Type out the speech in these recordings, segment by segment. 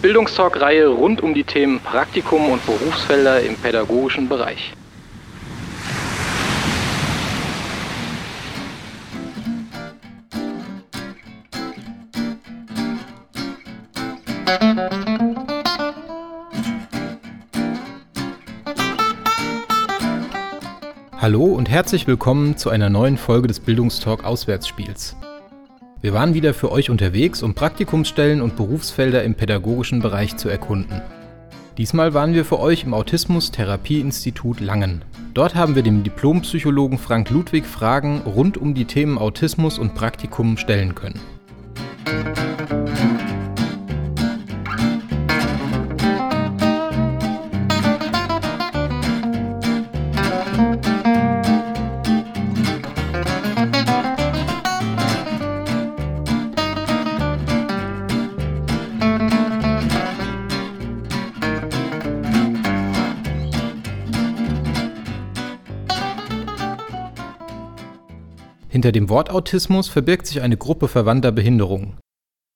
Bildungstalk-Reihe rund um die Themen Praktikum und Berufsfelder im pädagogischen Bereich. Hallo und herzlich willkommen zu einer neuen Folge des Bildungstalk Auswärtsspiels. Wir waren wieder für euch unterwegs, um Praktikumsstellen und Berufsfelder im pädagogischen Bereich zu erkunden. Diesmal waren wir für euch im Autismus-Therapie-Institut Langen. Dort haben wir dem Diplompsychologen Frank Ludwig Fragen rund um die Themen Autismus und Praktikum stellen können. Hinter dem Wort Autismus verbirgt sich eine Gruppe verwandter Behinderungen.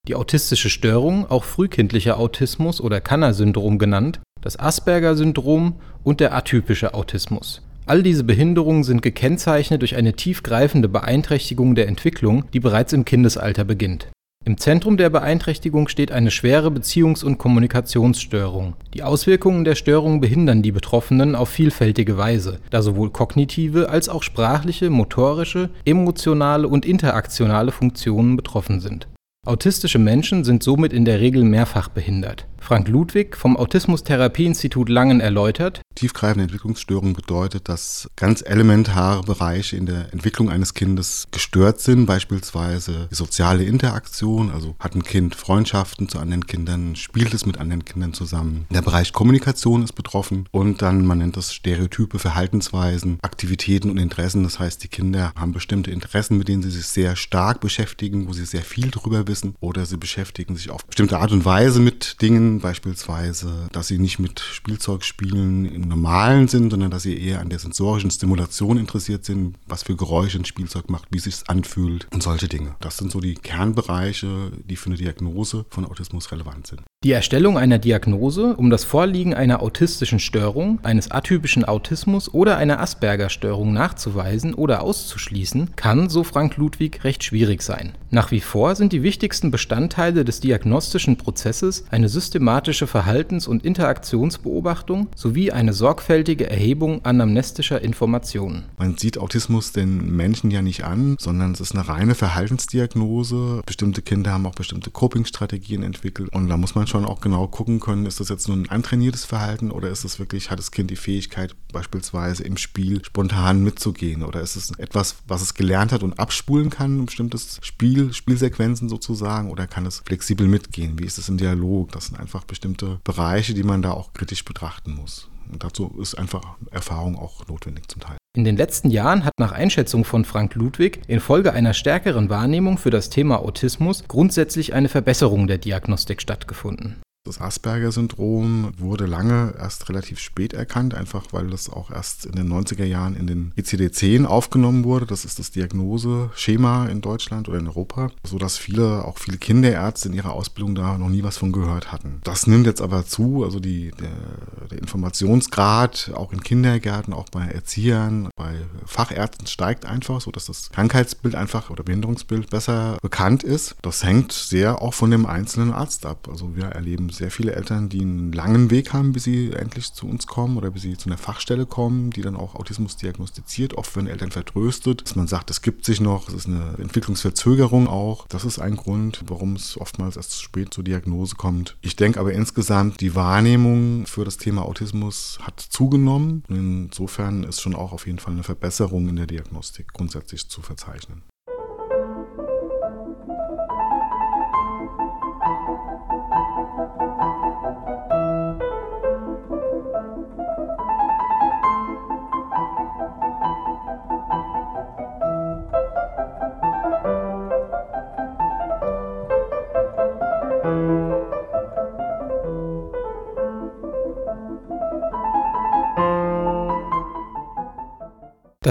Die autistische Störung, auch frühkindlicher Autismus oder Kanner-Syndrom genannt, das Asperger-Syndrom und der atypische Autismus. All diese Behinderungen sind gekennzeichnet durch eine tiefgreifende Beeinträchtigung der Entwicklung, die bereits im Kindesalter beginnt im Zentrum der Beeinträchtigung steht eine schwere Beziehungs und Kommunikationsstörung. Die Auswirkungen der Störung behindern die Betroffenen auf vielfältige Weise, da sowohl kognitive als auch sprachliche, motorische, emotionale und interaktionale Funktionen betroffen sind. Autistische Menschen sind somit in der Regel mehrfach behindert Frank Ludwig vom Autismus-Therapie-Institut Langen erläutert. Tiefgreifende Entwicklungsstörung bedeutet, dass ganz elementare Bereiche in der Entwicklung eines Kindes gestört sind, beispielsweise die soziale Interaktion, also hat ein Kind Freundschaften zu anderen Kindern, spielt es mit anderen Kindern zusammen. Der Bereich Kommunikation ist betroffen und dann, man nennt das Stereotype Verhaltensweisen, Aktivitäten und Interessen. Das heißt, die Kinder haben bestimmte Interessen, mit denen sie sich sehr stark beschäftigen, wo sie sehr viel drüber wissen oder sie beschäftigen sich auf bestimmte Art und Weise mit Dingen, beispielsweise, dass sie nicht mit Spielzeug spielen im normalen Sinn, sondern dass sie eher an der sensorischen Stimulation interessiert sind, was für Geräusche ein Spielzeug macht, wie sich anfühlt und solche Dinge. Das sind so die Kernbereiche, die für eine Diagnose von Autismus relevant sind. Die Erstellung einer Diagnose, um das Vorliegen einer autistischen Störung, eines atypischen Autismus oder einer Asperger-Störung nachzuweisen oder auszuschließen, kann, so Frank Ludwig, recht schwierig sein. Nach wie vor sind die wichtigsten Bestandteile des diagnostischen Prozesses eine systematische Verhaltens- und Interaktionsbeobachtung sowie eine sorgfältige Erhebung anamnestischer Informationen. Man sieht Autismus den Menschen ja nicht an, sondern es ist eine reine Verhaltensdiagnose. Bestimmte Kinder haben auch bestimmte Coping-Strategien entwickelt und da muss man schon auch genau gucken können, ist das jetzt nur ein antrainiertes Verhalten oder ist es wirklich, hat das Kind die Fähigkeit, beispielsweise im Spiel spontan mitzugehen oder ist es etwas, was es gelernt hat und abspulen kann, ein bestimmtes Spiel, Spielsequenzen sozusagen oder kann es flexibel mitgehen? Wie ist es im Dialog? Das sind einfach bestimmte Bereiche, die man da auch kritisch betrachten muss. Und dazu ist einfach Erfahrung auch notwendig zum Teil. In den letzten Jahren hat nach Einschätzung von Frank Ludwig infolge einer stärkeren Wahrnehmung für das Thema Autismus grundsätzlich eine Verbesserung der Diagnostik stattgefunden. Das Asperger-Syndrom wurde lange erst relativ spät erkannt, einfach weil das auch erst in den 90er Jahren in den ICD-10 aufgenommen wurde. Das ist das Diagnoseschema in Deutschland oder in Europa, sodass viele, auch viele Kinderärzte in ihrer Ausbildung da noch nie was von gehört hatten. Das nimmt jetzt aber zu, also die, der, der Informationsgrad auch in Kindergärten, auch bei Erziehern, bei Fachärzten steigt einfach, sodass das Krankheitsbild einfach oder Behinderungsbild besser bekannt ist. Das hängt sehr auch von dem einzelnen Arzt ab. Also wir erleben sehr viele Eltern, die einen langen Weg haben, bis sie endlich zu uns kommen oder bis sie zu einer Fachstelle kommen, die dann auch Autismus diagnostiziert. Oft werden Eltern vertröstet, dass man sagt, es gibt sich noch, es ist eine Entwicklungsverzögerung auch. Das ist ein Grund, warum es oftmals erst zu spät zur Diagnose kommt. Ich denke aber insgesamt, die Wahrnehmung für das Thema Autismus hat zugenommen. Insofern ist schon auch auf jeden Fall eine Verbesserung in der Diagnostik grundsätzlich zu verzeichnen.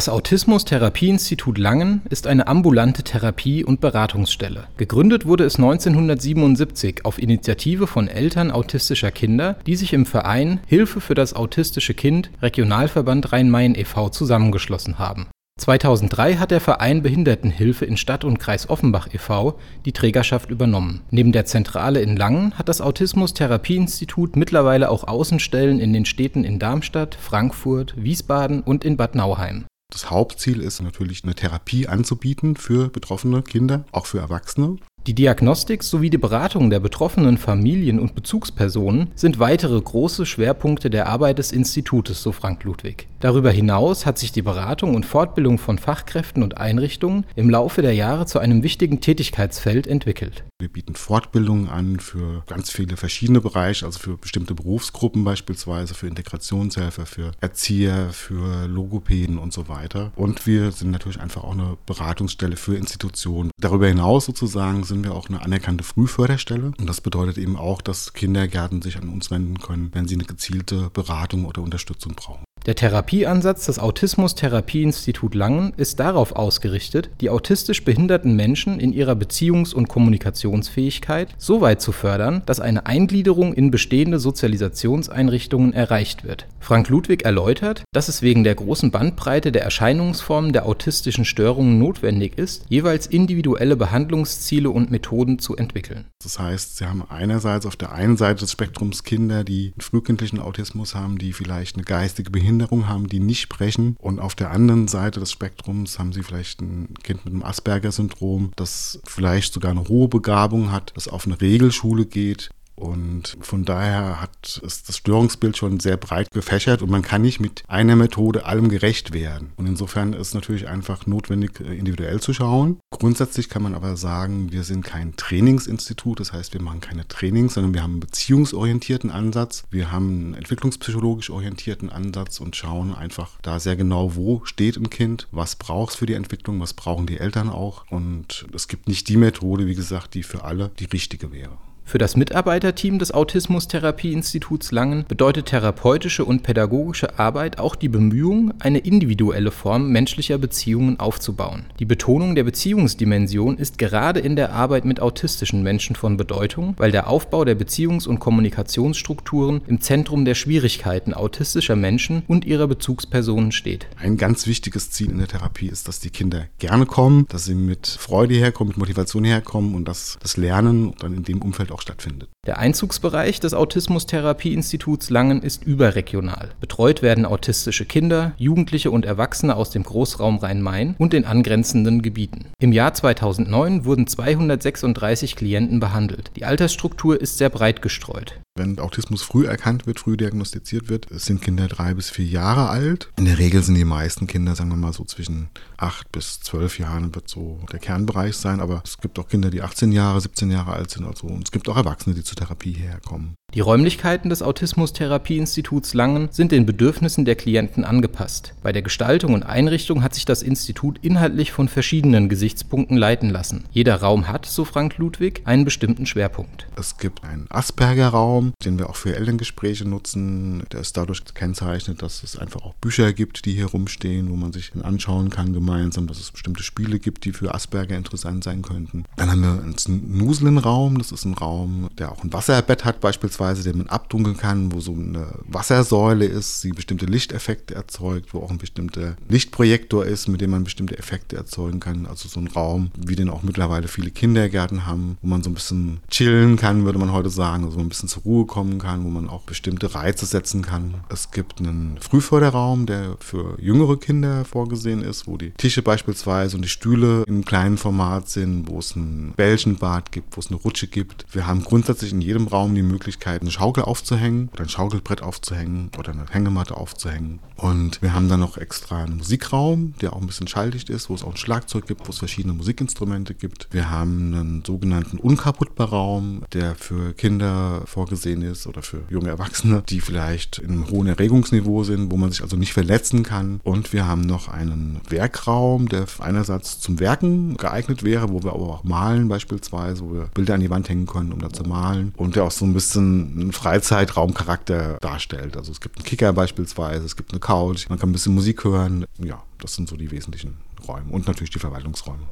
Das Autismus-Therapieinstitut Langen ist eine ambulante Therapie- und Beratungsstelle. Gegründet wurde es 1977 auf Initiative von Eltern autistischer Kinder, die sich im Verein Hilfe für das autistische Kind Regionalverband Rhein-Main e.V. zusammengeschlossen haben. 2003 hat der Verein Behindertenhilfe in Stadt und Kreis Offenbach e.V. die Trägerschaft übernommen. Neben der Zentrale in Langen hat das Autismus-Therapieinstitut mittlerweile auch Außenstellen in den Städten in Darmstadt, Frankfurt, Wiesbaden und in Bad Nauheim. Das Hauptziel ist natürlich eine Therapie anzubieten für betroffene Kinder, auch für Erwachsene. Die Diagnostik sowie die Beratung der betroffenen Familien und Bezugspersonen sind weitere große Schwerpunkte der Arbeit des Institutes, so Frank Ludwig. Darüber hinaus hat sich die Beratung und Fortbildung von Fachkräften und Einrichtungen im Laufe der Jahre zu einem wichtigen Tätigkeitsfeld entwickelt. Wir bieten Fortbildungen an für ganz viele verschiedene Bereiche, also für bestimmte Berufsgruppen beispielsweise, für Integrationshelfer, für Erzieher, für Logopäden und so weiter. Und wir sind natürlich einfach auch eine Beratungsstelle für Institutionen. Darüber hinaus sozusagen sind wir auch eine anerkannte Frühförderstelle. Und das bedeutet eben auch, dass Kindergärten sich an uns wenden können, wenn sie eine gezielte Beratung oder Unterstützung brauchen. Der Therapieansatz des Autismus-Therapieinstitut Langen ist darauf ausgerichtet, die autistisch behinderten Menschen in ihrer Beziehungs- und Kommunikationsfähigkeit so weit zu fördern, dass eine Eingliederung in bestehende Sozialisationseinrichtungen erreicht wird. Frank Ludwig erläutert, dass es wegen der großen Bandbreite der Erscheinungsformen der autistischen Störungen notwendig ist, jeweils individuelle Behandlungsziele und Methoden zu entwickeln. Das heißt, Sie haben einerseits auf der einen Seite des Spektrums Kinder, die frühkindlichen Autismus haben, die vielleicht eine geistige Behinderung Behinderung haben, die nicht sprechen. Und auf der anderen Seite des Spektrums haben sie vielleicht ein Kind mit einem Asperger-Syndrom, das vielleicht sogar eine hohe Begabung hat, das auf eine Regelschule geht, und von daher hat ist das Störungsbild schon sehr breit gefächert und man kann nicht mit einer Methode allem gerecht werden. Und insofern ist es natürlich einfach notwendig, äh, individuell zu schauen. Grundsätzlich kann man aber sagen, wir sind kein Trainingsinstitut, das heißt, wir machen keine Trainings, sondern wir haben einen beziehungsorientierten Ansatz. Wir haben einen entwicklungspsychologisch orientierten Ansatz und schauen einfach da sehr genau, wo steht ein Kind, was braucht es für die Entwicklung, was brauchen die Eltern auch. Und es gibt nicht die Methode, wie gesagt, die für alle die richtige wäre. Für das Mitarbeiterteam des Autismus-Therapie-Instituts Langen bedeutet therapeutische und pädagogische Arbeit auch die Bemühung, eine individuelle Form menschlicher Beziehungen aufzubauen. Die Betonung der Beziehungsdimension ist gerade in der Arbeit mit autistischen Menschen von Bedeutung, weil der Aufbau der Beziehungs- und Kommunikationsstrukturen im Zentrum der Schwierigkeiten autistischer Menschen und ihrer Bezugspersonen steht. Ein ganz wichtiges Ziel in der Therapie ist, dass die Kinder gerne kommen, dass sie mit Freude herkommen, mit Motivation herkommen und dass das Lernen dann in dem Umfeld auch stattfindet. Der Einzugsbereich des Autismus-Therapie-Instituts Langen ist überregional. Betreut werden autistische Kinder, Jugendliche und Erwachsene aus dem Großraum Rhein-Main und den angrenzenden Gebieten. Im Jahr 2009 wurden 236 Klienten behandelt. Die Altersstruktur ist sehr breit gestreut. Wenn Autismus früh erkannt wird, früh diagnostiziert wird, sind Kinder drei bis vier Jahre alt. In der Regel sind die meisten Kinder, sagen wir mal so zwischen acht bis zwölf Jahren wird so der Kernbereich sein. Aber es gibt auch Kinder, die 18 Jahre, 17 Jahre alt sind. Also, und es gibt auch Erwachsene, die zur Therapie herkommen. Die Räumlichkeiten des Autismus-Therapieinstituts Langen sind den Bedürfnissen der Klienten angepasst. Bei der Gestaltung und Einrichtung hat sich das Institut inhaltlich von verschiedenen Gesichtspunkten leiten lassen. Jeder Raum hat, so Frank Ludwig, einen bestimmten Schwerpunkt. Es gibt einen Asperger-Raum, den wir auch für Elterngespräche nutzen. Der ist dadurch gekennzeichnet, dass es einfach auch Bücher gibt, die hier rumstehen, wo man sich anschauen kann gemeinsam, dass es bestimmte Spiele gibt, die für Asperger interessant sein könnten. Dann haben wir einen Nuselen-Raum, das ist ein Raum, der auch ein Wasserbett hat beispielsweise beispielsweise, den man abdunkeln kann, wo so eine Wassersäule ist, die bestimmte Lichteffekte erzeugt, wo auch ein bestimmter Lichtprojektor ist, mit dem man bestimmte Effekte erzeugen kann. Also so ein Raum, wie den auch mittlerweile viele Kindergärten haben, wo man so ein bisschen chillen kann, würde man heute sagen, also ein bisschen zur Ruhe kommen kann, wo man auch bestimmte Reize setzen kann. Es gibt einen Frühförderraum, der für jüngere Kinder vorgesehen ist, wo die Tische beispielsweise und die Stühle im kleinen Format sind, wo es ein Bällchenbad gibt, wo es eine Rutsche gibt. Wir haben grundsätzlich in jedem Raum die Möglichkeit, Möglichkeit, eine Schaukel aufzuhängen oder ein Schaukelbrett aufzuhängen oder eine Hängematte aufzuhängen. Und wir haben dann noch extra einen Musikraum, der auch ein bisschen schalldicht ist, wo es auch ein Schlagzeug gibt, wo es verschiedene Musikinstrumente gibt. Wir haben einen sogenannten Unkaputtbar-Raum, der für Kinder vorgesehen ist oder für junge Erwachsene, die vielleicht in einem hohen Erregungsniveau sind, wo man sich also nicht verletzen kann. Und wir haben noch einen Werkraum, der einerseits zum Werken geeignet wäre, wo wir aber auch malen beispielsweise, wo wir Bilder an die Wand hängen können, um da zu malen. Und der auch so ein bisschen einen Freizeitraumcharakter darstellt. Also es gibt einen Kicker beispielsweise, es gibt eine Couch, man kann ein bisschen Musik hören. Ja, das sind so die wesentlichen Räume und natürlich die Verwaltungsräume.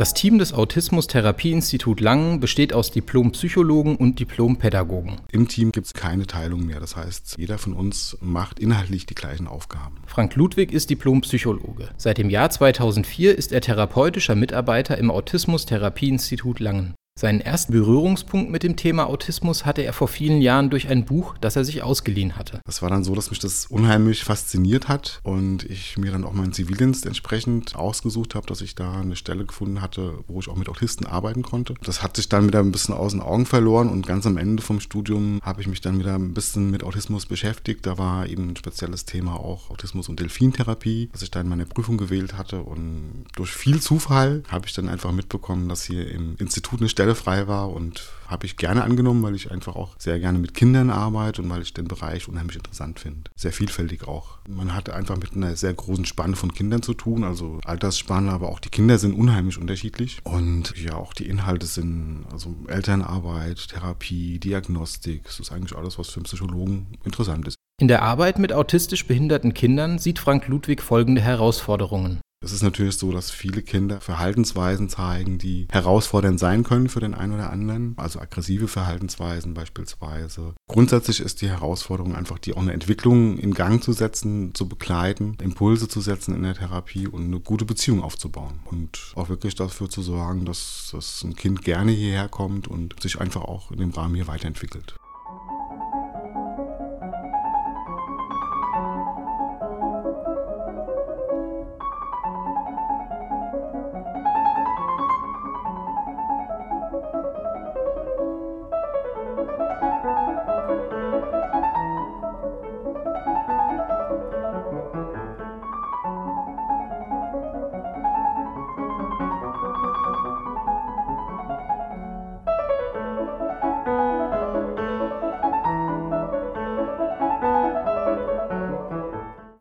Das Team des Autismus-Therapie-Institut Langen besteht aus Diplompsychologen und Diplompädagogen. Im Team gibt es keine Teilung mehr. Das heißt, jeder von uns macht inhaltlich die gleichen Aufgaben. Frank Ludwig ist Diplompsychologe. Seit dem Jahr 2004 ist er therapeutischer Mitarbeiter im Autismus-Therapie-Institut Langen. Seinen ersten Berührungspunkt mit dem Thema Autismus hatte er vor vielen Jahren durch ein Buch, das er sich ausgeliehen hatte. Das war dann so, dass mich das unheimlich fasziniert hat und ich mir dann auch meinen Zivildienst entsprechend ausgesucht habe, dass ich da eine Stelle gefunden hatte, wo ich auch mit Autisten arbeiten konnte. Das hat sich dann wieder ein bisschen aus den Augen verloren und ganz am Ende vom Studium habe ich mich dann wieder ein bisschen mit Autismus beschäftigt. Da war eben ein spezielles Thema auch Autismus und Delfintherapie, das ich dann in meiner Prüfung gewählt hatte und durch viel Zufall habe ich dann einfach mitbekommen, dass hier im Institut eine Stelle Stelle frei war und habe ich gerne angenommen, weil ich einfach auch sehr gerne mit Kindern arbeite und weil ich den Bereich unheimlich interessant finde. Sehr vielfältig auch. Man hat einfach mit einer sehr großen Spanne von Kindern zu tun, also Altersspanne, aber auch die Kinder sind unheimlich unterschiedlich und ja, auch die Inhalte sind also Elternarbeit, Therapie, Diagnostik, das ist eigentlich alles, was für einen Psychologen interessant ist. In der Arbeit mit autistisch behinderten Kindern sieht Frank Ludwig folgende Herausforderungen. Es ist natürlich so, dass viele Kinder Verhaltensweisen zeigen, die herausfordernd sein können für den einen oder anderen, also aggressive Verhaltensweisen beispielsweise. Grundsätzlich ist die Herausforderung einfach, die auch eine Entwicklung in Gang zu setzen, zu begleiten, Impulse zu setzen in der Therapie und eine gute Beziehung aufzubauen und auch wirklich dafür zu sorgen, dass, dass ein Kind gerne hierher kommt und sich einfach auch in dem Rahmen hier weiterentwickelt.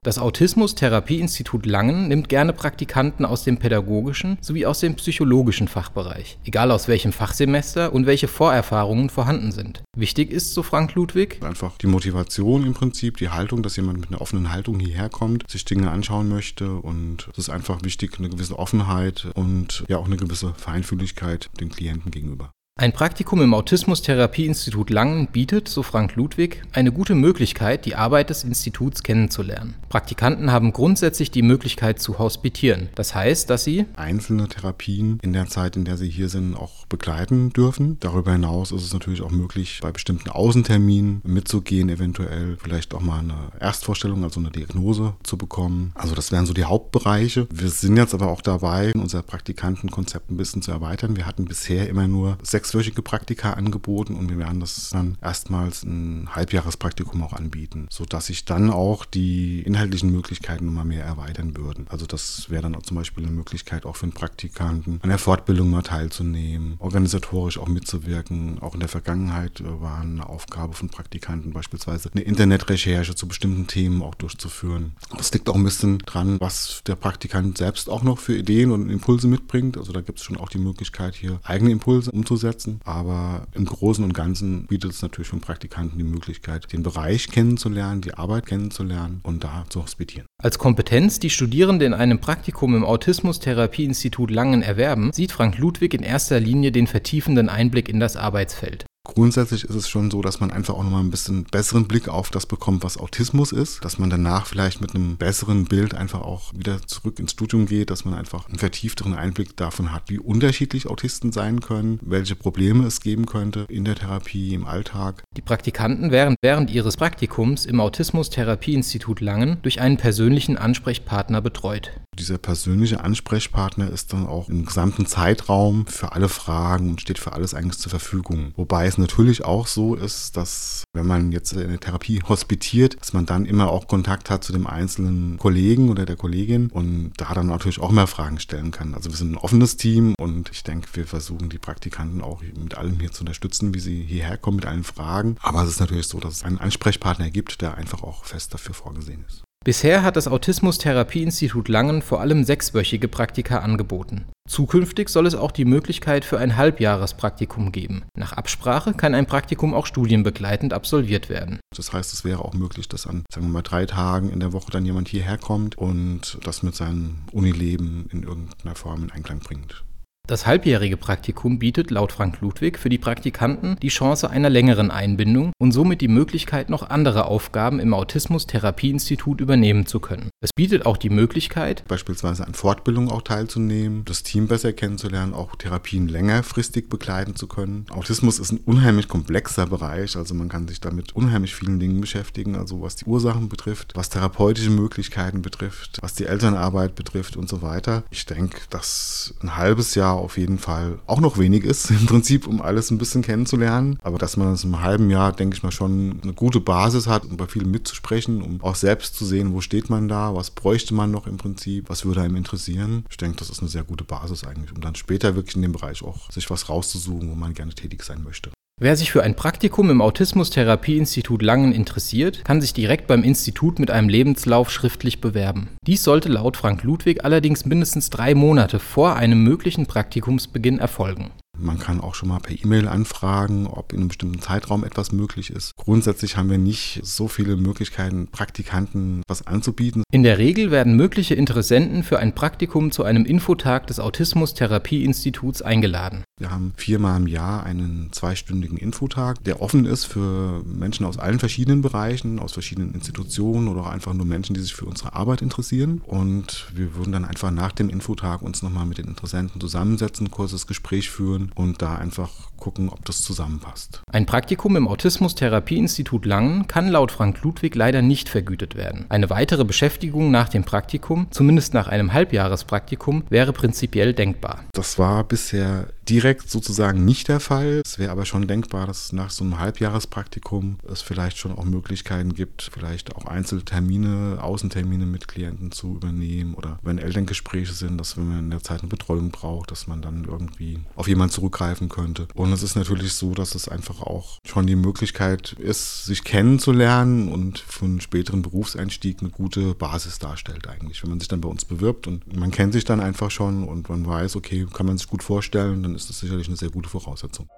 Das Autismus-Therapie-Institut Langen nimmt gerne Praktikanten aus dem pädagogischen sowie aus dem psychologischen Fachbereich, egal aus welchem Fachsemester und welche Vorerfahrungen vorhanden sind. Wichtig ist, so Frank Ludwig, einfach die Motivation im Prinzip, die Haltung, dass jemand mit einer offenen Haltung hierher kommt, sich Dinge anschauen möchte und es ist einfach wichtig, eine gewisse Offenheit und ja auch eine gewisse Feinfühligkeit dem Klienten gegenüber. Ein Praktikum im Autismus-Therapie-Institut Langen bietet, so Frank Ludwig, eine gute Möglichkeit, die Arbeit des Instituts kennenzulernen. Praktikanten haben grundsätzlich die Möglichkeit zu hospitieren. Das heißt, dass sie einzelne Therapien in der Zeit, in der sie hier sind, auch begleiten dürfen. Darüber hinaus ist es natürlich auch möglich, bei bestimmten Außenterminen mitzugehen, eventuell vielleicht auch mal eine Erstvorstellung, also eine Diagnose zu bekommen. Also das wären so die Hauptbereiche. Wir sind jetzt aber auch dabei, unser Praktikantenkonzept ein bisschen zu erweitern. Wir hatten bisher immer nur sechs sechswöchige Praktika angeboten und wir werden das dann erstmals ein Halbjahrespraktikum auch anbieten, sodass sich dann auch die inhaltlichen Möglichkeiten nochmal mehr erweitern würden. Also das wäre dann auch zum Beispiel eine Möglichkeit auch für einen Praktikanten an der Fortbildung mal teilzunehmen, organisatorisch auch mitzuwirken. Auch in der Vergangenheit äh, war eine Aufgabe von Praktikanten beispielsweise eine Internetrecherche zu bestimmten Themen auch durchzuführen. Das liegt auch ein bisschen dran, was der Praktikant selbst auch noch für Ideen und Impulse mitbringt. Also da gibt es schon auch die Möglichkeit, hier eigene Impulse umzusetzen umsetzen. Aber im Großen und Ganzen bietet es natürlich für Praktikanten die Möglichkeit, den Bereich kennenzulernen, die Arbeit kennenzulernen und da zu hospitieren. Als Kompetenz, die Studierende in einem Praktikum im Autismus-Therapie-Institut Langen erwerben, sieht Frank Ludwig in erster Linie den vertiefenden Einblick in das Arbeitsfeld. Grundsätzlich ist es schon so, dass man einfach auch nochmal ein bisschen besseren Blick auf das bekommt, was Autismus ist, dass man danach vielleicht mit einem besseren Bild einfach auch wieder zurück ins Studium geht, dass man einfach einen vertiefteren Einblick davon hat, wie unterschiedlich Autisten sein können, welche Probleme es geben könnte in der Therapie, im Alltag. Die Praktikanten werden während ihres Praktikums im Autismus-Therapie-Institut Langen durch einen persönlichen Ansprechpartner betreut. Dieser persönliche Ansprechpartner ist dann auch im gesamten Zeitraum für alle Fragen und steht für alles eigentlich zur Verfügung. Wobei es natürlich auch so ist, dass wenn man jetzt in der Therapie hospitiert, dass man dann immer auch Kontakt hat zu dem einzelnen Kollegen oder der Kollegin und da dann natürlich auch mehr Fragen stellen kann. Also wir sind ein offenes Team und ich denke, wir versuchen die Praktikanten auch mit allem hier zu unterstützen, wie sie hierher kommen mit allen Fragen. Aber es ist natürlich so, dass es einen Ansprechpartner gibt, der einfach auch fest dafür vorgesehen ist. Bisher hat das Autismus-Therapieinstitut Langen vor allem sechswöchige Praktika angeboten. Zukünftig soll es auch die Möglichkeit für ein Halbjahrespraktikum geben. Nach Absprache kann ein Praktikum auch studienbegleitend absolviert werden. Das heißt, es wäre auch möglich, dass an, sagen wir mal, drei Tagen in der Woche dann jemand hierher kommt und das mit seinem Unileben in irgendeiner Form in Einklang bringt. Das halbjährige Praktikum bietet laut Frank Ludwig für die Praktikanten die Chance einer längeren Einbindung und somit die Möglichkeit, noch andere Aufgaben im Autismus-Therapieinstitut übernehmen zu können. Es bietet auch die Möglichkeit, beispielsweise an Fortbildungen auch teilzunehmen, das Team besser kennenzulernen, auch Therapien längerfristig begleiten zu können. Autismus ist ein unheimlich komplexer Bereich, also man kann sich damit unheimlich vielen Dingen beschäftigen, also was die Ursachen betrifft, was therapeutische Möglichkeiten betrifft, was die Elternarbeit betrifft und so weiter. Ich denke, dass ein halbes Jahr auf jeden Fall auch noch wenig ist, im Prinzip, um alles ein bisschen kennenzulernen. Aber dass man es im halben Jahr, denke ich mal, schon eine gute Basis hat, um bei vielen mitzusprechen, um auch selbst zu sehen, wo steht man da, was bräuchte man noch im Prinzip, was würde einem interessieren. Ich denke, das ist eine sehr gute Basis eigentlich, um dann später wirklich in dem Bereich auch sich was rauszusuchen, wo man gerne tätig sein möchte. Wer sich für ein Praktikum im Autismus-Therapieinstitut Langen interessiert, kann sich direkt beim Institut mit einem Lebenslauf schriftlich bewerben. Dies sollte laut Frank Ludwig allerdings mindestens drei Monate vor einem möglichen Praktikumsbeginn erfolgen. Man kann auch schon mal per E-Mail anfragen, ob in einem bestimmten Zeitraum etwas möglich ist. Grundsätzlich haben wir nicht so viele Möglichkeiten, Praktikanten was anzubieten. In der Regel werden mögliche Interessenten für ein Praktikum zu einem Infotag des Autismus-Therapieinstituts eingeladen. Wir haben viermal im Jahr einen zweistündigen Infotag, der offen ist für Menschen aus allen verschiedenen Bereichen, aus verschiedenen Institutionen oder auch einfach nur Menschen, die sich für unsere Arbeit interessieren. Und wir würden dann einfach nach dem Infotag uns nochmal mit den Interessenten zusammensetzen, kurzes Gespräch führen und da einfach gucken, ob das zusammenpasst. Ein Praktikum im Autismus-Therapieinstitut Langen kann laut Frank Ludwig leider nicht vergütet werden. Eine weitere Beschäftigung nach dem Praktikum, zumindest nach einem Halbjahrespraktikum, wäre prinzipiell denkbar. Das war bisher direkt sozusagen nicht der Fall. Es wäre aber schon denkbar, dass nach so einem Halbjahrespraktikum es vielleicht schon auch Möglichkeiten gibt, vielleicht auch Einzeltermine, Außentermine mit Klienten zu übernehmen oder wenn Elterngespräche sind, dass wenn man in der Zeit eine Betreuung braucht, dass man dann irgendwie auf jemanden zurückgreifen könnte. Und es ist natürlich so, dass es einfach auch schon die Möglichkeit ist, sich kennenzulernen und für einen späteren Berufseinstieg eine gute Basis darstellt eigentlich. Wenn man sich dann bei uns bewirbt und man kennt sich dann einfach schon und man weiß, okay, kann man sich gut vorstellen, dann ist das sicherlich eine sehr gute Voraussetzung.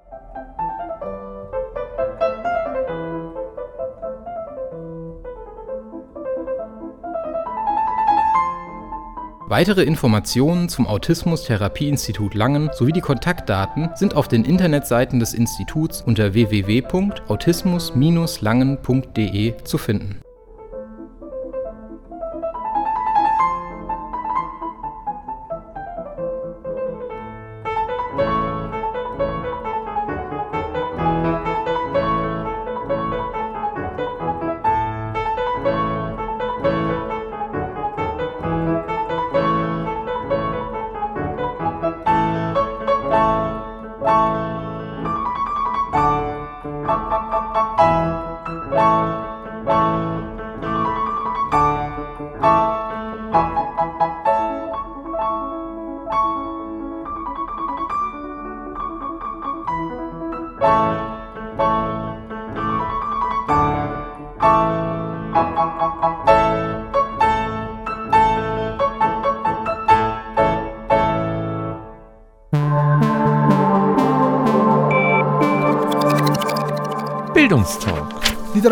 Weitere Informationen zum Autismus-Therapieinstitut Langen sowie die Kontaktdaten sind auf den Internetseiten des Instituts unter www.autismus-langen.de zu finden.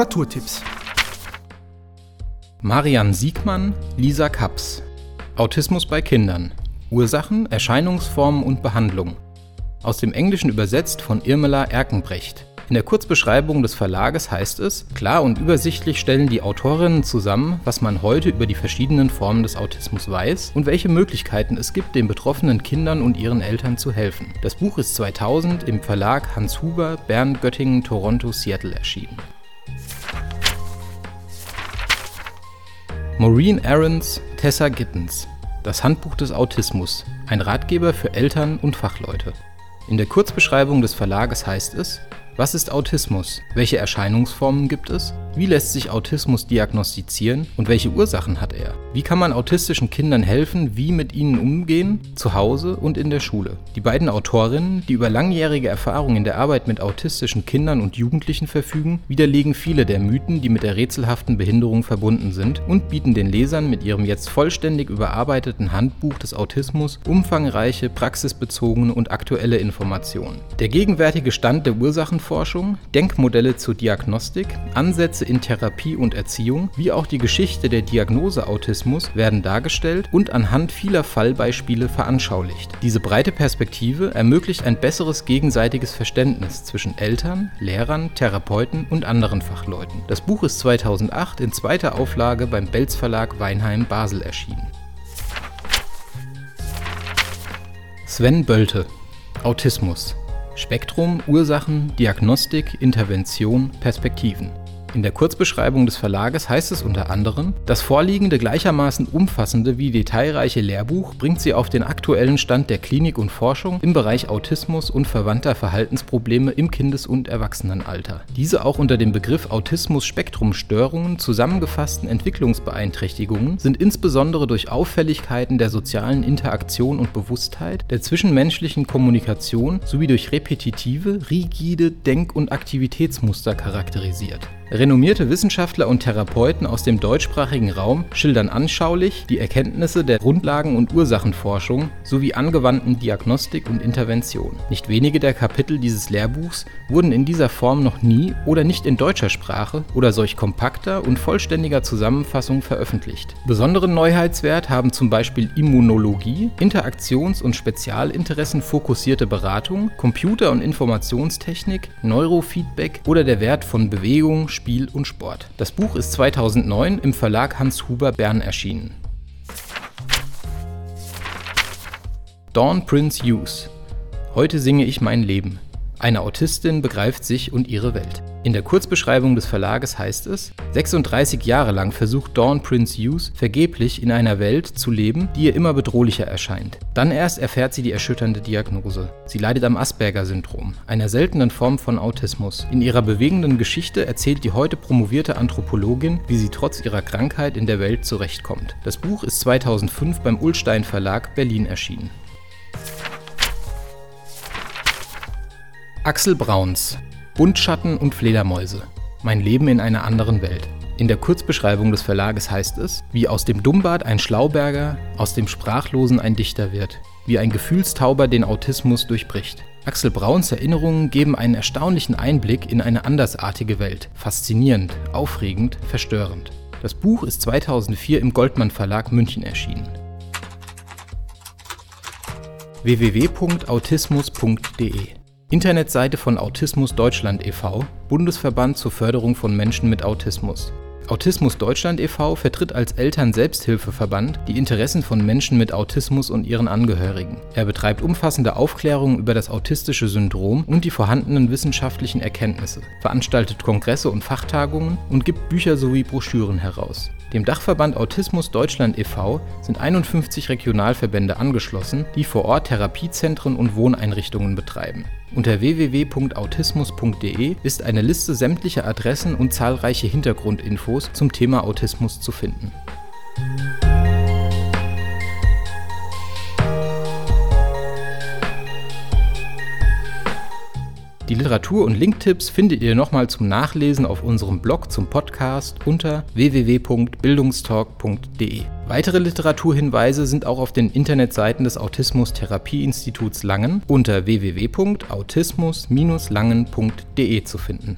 Literaturtipps. Marian Siegmann, Lisa Kaps. Autismus bei Kindern. Ursachen, Erscheinungsformen und Behandlung. Aus dem Englischen übersetzt von Irmela Erkenbrecht. In der Kurzbeschreibung des Verlages heißt es, klar und übersichtlich stellen die Autorinnen zusammen, was man heute über die verschiedenen Formen des Autismus weiß und welche Möglichkeiten es gibt, den betroffenen Kindern und ihren Eltern zu helfen. Das Buch ist 2000 im Verlag Hans Huber, Bern, Göttingen, Toronto, Seattle erschienen. Maureen Aarons, Tessa Gittens. Das Handbuch des Autismus. Ein Ratgeber für Eltern und Fachleute. In der Kurzbeschreibung des Verlages heißt es, Was ist Autismus? Welche Erscheinungsformen gibt es? Wie lässt sich Autismus diagnostizieren und welche Ursachen hat er? Wie kann man autistischen Kindern helfen, wie mit ihnen umgehen, zu Hause und in der Schule? Die beiden Autorinnen, die über langjährige Erfahrung in der Arbeit mit autistischen Kindern und Jugendlichen verfügen, widerlegen viele der Mythen, die mit der rätselhaften Behinderung verbunden sind und bieten den Lesern mit ihrem jetzt vollständig überarbeiteten Handbuch des Autismus umfangreiche, praxisbezogene und aktuelle Informationen. Der gegenwärtige Stand der Ursachen Forschung, Denkmodelle zur Diagnostik, Ansätze in Therapie und Erziehung, wie auch die Geschichte der Diagnose Autismus werden dargestellt und anhand vieler Fallbeispiele veranschaulicht. Diese breite Perspektive ermöglicht ein besseres gegenseitiges Verständnis zwischen Eltern, Lehrern, Therapeuten und anderen Fachleuten. Das Buch ist 2008 in zweiter Auflage beim Belz Verlag Weinheim Basel erschienen. Sven Bölte Autismus Spektrum, Ursachen, Diagnostik, Intervention, Perspektiven. In der Kurzbeschreibung des Verlages heißt es unter anderem, das vorliegende gleichermaßen umfassende wie detailreiche Lehrbuch bringt sie auf den aktuellen Stand der Klinik und Forschung im Bereich Autismus und verwandter Verhaltensprobleme im Kindes- und Erwachsenenalter. Diese auch unter dem Begriff Autismus-Spektrum-Störungen zusammengefassten Entwicklungsbeeinträchtigungen sind insbesondere durch Auffälligkeiten der sozialen Interaktion und Bewusstheit, der zwischenmenschlichen Kommunikation sowie durch repetitive, rigide Denk- und Aktivitätsmuster charakterisiert. Renommierte Wissenschaftler und Therapeuten aus dem deutschsprachigen Raum schildern anschaulich die Erkenntnisse der Grundlagen- und Ursachenforschung sowie angewandten Diagnostik und Intervention. Nicht wenige der Kapitel dieses Lehrbuchs wurden in dieser Form noch nie oder nicht in deutscher Sprache oder solch kompakter und vollständiger Zusammenfassung veröffentlicht. Besonderen Neuheitswert haben zum Beispiel Immunologie, Interaktions- und Spezialinteressen fokussierte Beratung, Computer- und Informationstechnik, Neurofeedback oder der Wert von Bewegung, Spiel und Sport. Das Buch ist 2009 im Verlag Hans Huber Bern erschienen. Dawn Prince Hughes. Heute singe ich mein Leben. Eine Autistin begreift sich und ihre Welt. In der Kurzbeschreibung des Verlages heißt es, 36 Jahre lang versucht Dawn Prince Hughes vergeblich in einer Welt zu leben, die ihr immer bedrohlicher erscheint. Dann erst erfährt sie die erschütternde Diagnose. Sie leidet am Asperger-Syndrom, einer seltenen Form von Autismus. In ihrer bewegenden Geschichte erzählt die heute promovierte Anthropologin, wie sie trotz ihrer Krankheit in der Welt zurechtkommt. Das Buch ist 2005 beim Ullstein Verlag Berlin erschienen. Axel Brauns Buntschatten und Fledermäuse. Mein Leben in einer anderen Welt. In der Kurzbeschreibung des Verlages heißt es, wie aus dem Dummbart ein Schlauberger, aus dem Sprachlosen ein Dichter wird, wie ein Gefühlstauber den Autismus durchbricht. Axel Brauns Erinnerungen geben einen erstaunlichen Einblick in eine andersartige Welt. Faszinierend, aufregend, verstörend. Das Buch ist 2004 im Goldmann Verlag München erschienen. www.autismus.de Internetseite von Autismus Deutschland e.V., Bundesverband zur Förderung von Menschen mit Autismus. Autismus Deutschland e.V. vertritt als Eltern-Selbsthilfeverband die Interessen von Menschen mit Autismus und ihren Angehörigen. Er betreibt umfassende Aufklärung über das autistische Syndrom und die vorhandenen wissenschaftlichen Erkenntnisse, veranstaltet Kongresse und Fachtagungen und gibt Bücher sowie Broschüren heraus. Dem Dachverband Autismus Deutschland e.V. sind 51 Regionalverbände angeschlossen, die vor Ort Therapiezentren und Wohneinrichtungen betreiben. Unter www.autismus.de ist eine Liste sämtlicher Adressen und zahlreiche Hintergrundinfos zum Thema Autismus zu finden. Die Literatur- und Linktipps findet ihr nochmal zum Nachlesen auf unserem Blog zum Podcast unter www.bildungstalk.de. Weitere Literaturhinweise sind auch auf den Internetseiten des Autismus Therapieinstituts Langen unter www.autismus-langen.de zu finden.